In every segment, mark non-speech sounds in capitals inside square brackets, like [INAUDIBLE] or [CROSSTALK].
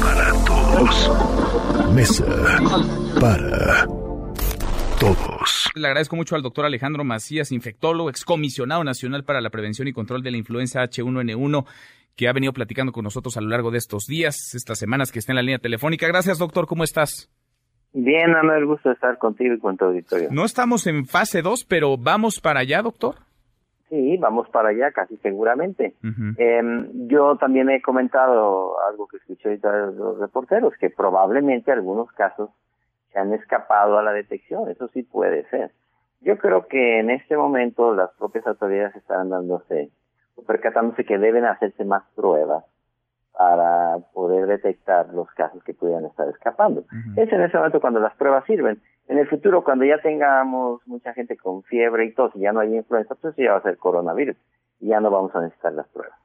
para todos. Mesa para todos. Le agradezco mucho al doctor Alejandro Macías, infectólogo, excomisionado nacional para la prevención y control de la influenza H1N1 que ha venido platicando con nosotros a lo largo de estos días, estas semanas que está en la línea telefónica. Gracias, doctor. ¿Cómo estás? Bien, Ana, el gusto de estar contigo y con tu auditorio. No estamos en fase 2, pero vamos para allá, doctor. Sí, vamos para allá casi seguramente. Em, yo también he comentado algo que escuché ahorita de los reporteros, que probablemente algunos casos se han escapado a la detección, eso sí puede ser. Yo creo que en este momento las propias autoridades están dándose, percatándose que deben hacerse más pruebas para poder detectar los casos que pudieran estar escapando. Es en ese momento cuando las pruebas sirven. En el futuro, cuando ya tengamos mucha gente con fiebre y tos y ya no hay influenza, pues ya va a ser coronavirus y ya no vamos a necesitar las pruebas.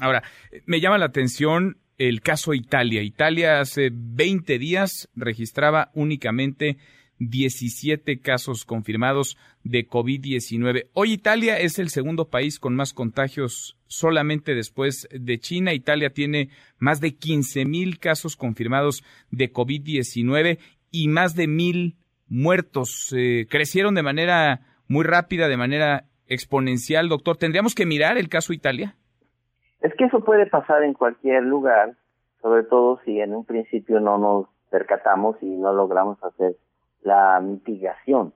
Ahora, me llama la atención el caso Italia. Italia hace 20 días registraba únicamente 17 casos confirmados de COVID-19. Hoy Italia es el segundo país con más contagios solamente después de China. Italia tiene más de 15 mil casos confirmados de COVID-19 y más de mil muertos. Eh, crecieron de manera muy rápida, de manera exponencial, doctor. ¿Tendríamos que mirar el caso Italia? Es que eso puede pasar en cualquier lugar, sobre todo si en un principio no nos percatamos y no logramos hacer la mitigación.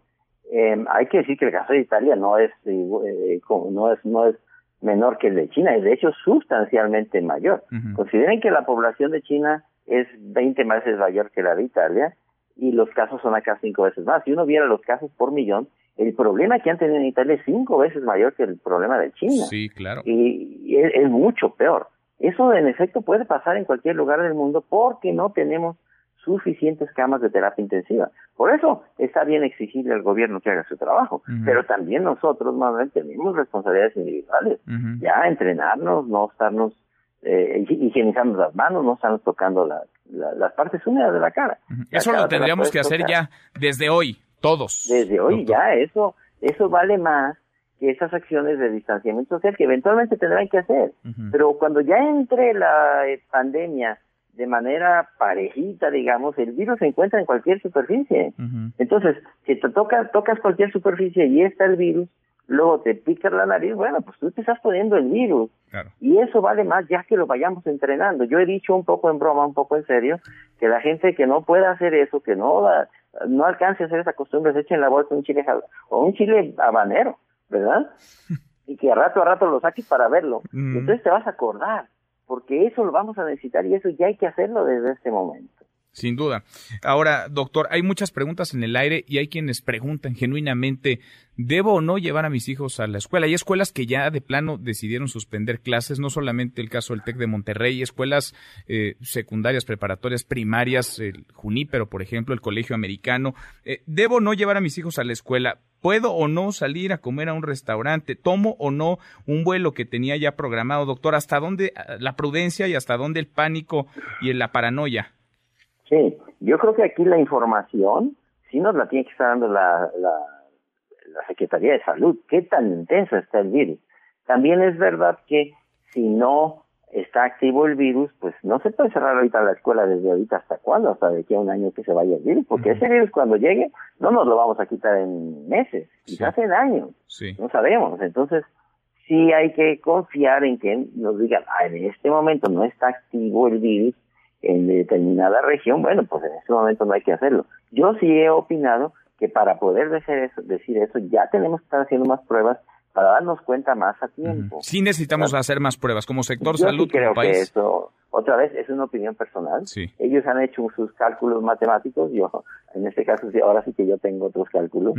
Eh, hay que decir que el caso de Italia no es, eh, no es, no es menor que el de China, y de hecho sustancialmente mayor. Consideren que la población de China es 20 veces mayor que la de Italia y los casos son acá cinco veces más. Si uno viera los casos por millón, el problema que han tenido en Italia es cinco veces mayor que el problema de China. Sí, claro. Y, es mucho peor. Eso en efecto puede pasar en cualquier lugar del mundo porque no tenemos suficientes camas de terapia intensiva. Por eso está bien exigirle al gobierno que haga su trabajo, pero también nosotros, Manuel, tenemos responsabilidades individuales. Ya entrenarnos, no estarnos eh, higienizando las manos, no estarnos tocando las partes húmedas de la cara. Eso lo tendríamos que hacer ya desde hoy, todos. Desde hoy ya, eso, eso vale más que esas acciones de distanciamiento social que eventualmente tendrán que hacer. Pero cuando ya entre la eh, pandemia de manera parejita, digamos, el virus se encuentra en cualquier superficie. Entonces, si te toca, tocas cualquier superficie y está el virus, luego te picas la nariz, bueno, pues tú te estás poniendo el virus. Y eso vale más ya que lo vayamos entrenando. Yo he dicho un poco en broma, un poco en serio, que la gente que no pueda hacer eso, que no no alcance a hacer esa costumbre, se eche en la bolsa un chile o un chile habanero, ¿verdad? [LAUGHS] y que a rato a rato lo saques para verlo. Entonces te vas a acordar porque eso lo vamos a necesitar y eso ya hay que hacerlo desde este momento. Sin duda. Ahora, doctor, hay muchas preguntas en el aire y hay quienes preguntan genuinamente, ¿debo o no llevar a mis hijos a la escuela? Hay escuelas que ya de plano decidieron suspender clases, no solamente el caso del TEC de Monterrey, escuelas eh, secundarias, preparatorias, primarias, el Junípero, por ejemplo, el Colegio Americano. Eh, ¿Debo o no llevar a mis hijos a la escuela? ¿Puedo o no salir a comer a un restaurante? ¿Tomo o no un vuelo que tenía ya programado, doctor? ¿Hasta dónde la prudencia y hasta dónde el pánico y la paranoia? Sí, yo creo que aquí la información sí nos la tiene que estar dando la, la, la Secretaría de Salud. ¿Qué tan intenso está el virus? También es verdad que si no está activo el virus, pues no se puede cerrar ahorita la escuela desde ahorita hasta cuándo, hasta de aquí a un año que se vaya el virus, porque ese virus cuando llegue no nos lo vamos a quitar en meses, quizás en años, no sabemos. Entonces, sí hay que confiar en que nos digan, ah, en este momento no está activo el virus en determinada región, bueno, pues en este momento no hay que hacerlo. Yo sí he opinado que para poder decir eso, decir eso ya tenemos que estar haciendo más pruebas para darnos cuenta más a tiempo. Sí necesitamos hacer más pruebas como sector salud. Sí creo que eso, otra vez, es una opinión personal. Ellos han hecho sus cálculos matemáticos, yo, en este caso, ahora sí que yo tengo otros cálculos.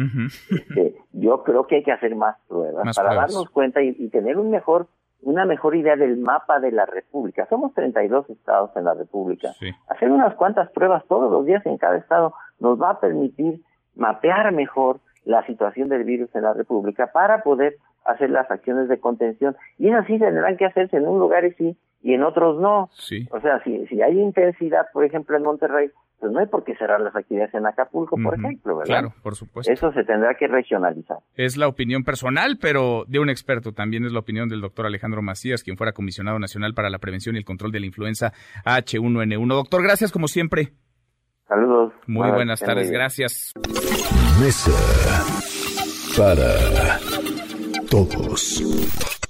Este, yo creo que hay que hacer más pruebas para darnos cuenta y, tener un mejor una mejor idea del mapa de la República. Somos 32 estados en la República. Hacer unas cuantas pruebas todos los días en cada estado nos va a permitir mapear mejor la situación del virus en la República para poder hacer las acciones de contención. Y es así tendrán que hacerse en un lugar y sí y en otros no. O sea, si, si hay intensidad, por ejemplo, en Monterrey, pues no hay por qué cerrar las actividades en Acapulco, por ejemplo, ¿verdad? Claro, por supuesto. Eso se tendrá que regionalizar. Es la opinión personal, pero de un experto. También es la opinión del doctor Alejandro Macías, quien fuera comisionado nacional para la prevención y el control de la influenza H1N1. Doctor, gracias como siempre. Saludos. Muy buenas tardes, gracias. Mesa para todos.